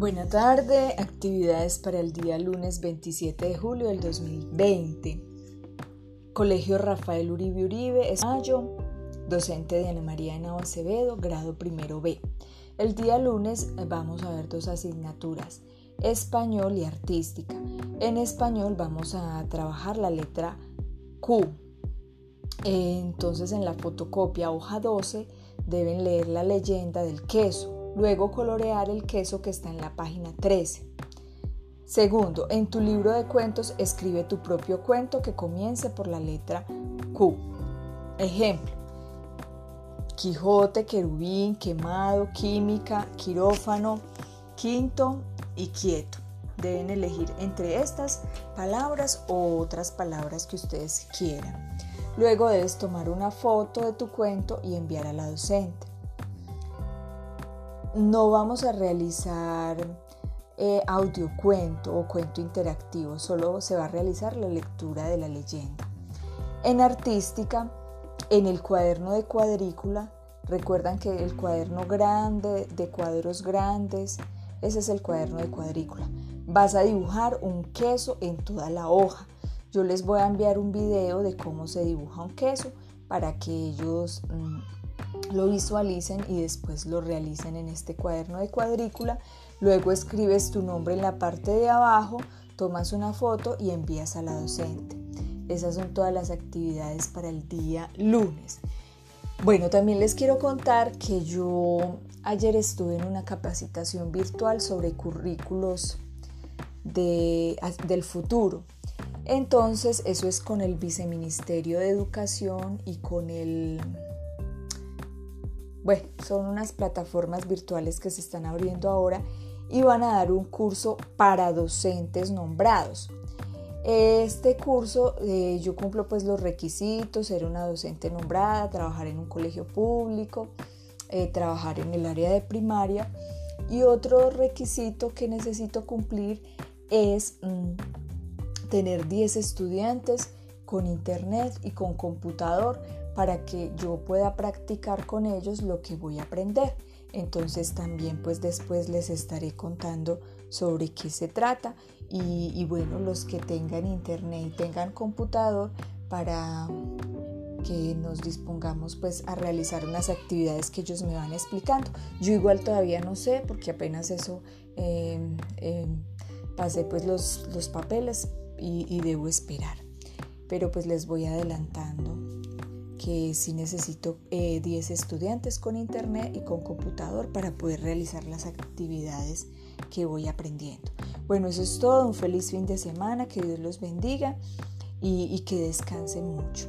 Buena tarde, actividades para el día lunes 27 de julio del 2020. Colegio Rafael Uribe Uribe, es mayo, docente de Ana María Henao Acevedo, grado primero B. El día lunes vamos a ver dos asignaturas, español y artística. En español vamos a trabajar la letra Q. Entonces en la fotocopia hoja 12 deben leer la leyenda del queso Luego colorear el queso que está en la página 13. Segundo, en tu libro de cuentos escribe tu propio cuento que comience por la letra Q. Ejemplo. Quijote, querubín, quemado, química, quirófano, quinto y quieto. Deben elegir entre estas palabras o otras palabras que ustedes quieran. Luego debes tomar una foto de tu cuento y enviar a la docente no vamos a realizar eh, audio cuento o cuento interactivo, solo se va a realizar la lectura de la leyenda. En artística, en el cuaderno de cuadrícula, recuerdan que el cuaderno grande, de cuadros grandes, ese es el cuaderno de cuadrícula. Vas a dibujar un queso en toda la hoja. Yo les voy a enviar un video de cómo se dibuja un queso para que ellos mm, lo visualicen y después lo realicen en este cuaderno de cuadrícula. Luego escribes tu nombre en la parte de abajo, tomas una foto y envías a la docente. Esas son todas las actividades para el día lunes. Bueno, también les quiero contar que yo ayer estuve en una capacitación virtual sobre currículos del futuro. Entonces, eso es con el Viceministerio de Educación y con el bueno, son unas plataformas virtuales que se están abriendo ahora y van a dar un curso para docentes nombrados. Este curso eh, yo cumplo pues los requisitos, ser una docente nombrada, trabajar en un colegio público, eh, trabajar en el área de primaria y otro requisito que necesito cumplir es mm, tener 10 estudiantes con internet y con computador para que yo pueda practicar con ellos lo que voy a aprender. Entonces también pues después les estaré contando sobre qué se trata y, bueno, los que tengan internet y tengan computador para que nos dispongamos pues a realizar unas actividades que ellos me van explicando. Yo igual todavía no sé porque apenas eso em, em, pasé pues los, papeles y, y debo esperar. Pero pues les voy adelantando que sí necesito 10 eh, estudiantes con internet y con computador para poder realizar las actividades que voy aprendiendo. Bueno, eso es todo. Un feliz fin de semana. Que Dios los bendiga y que descansen mucho.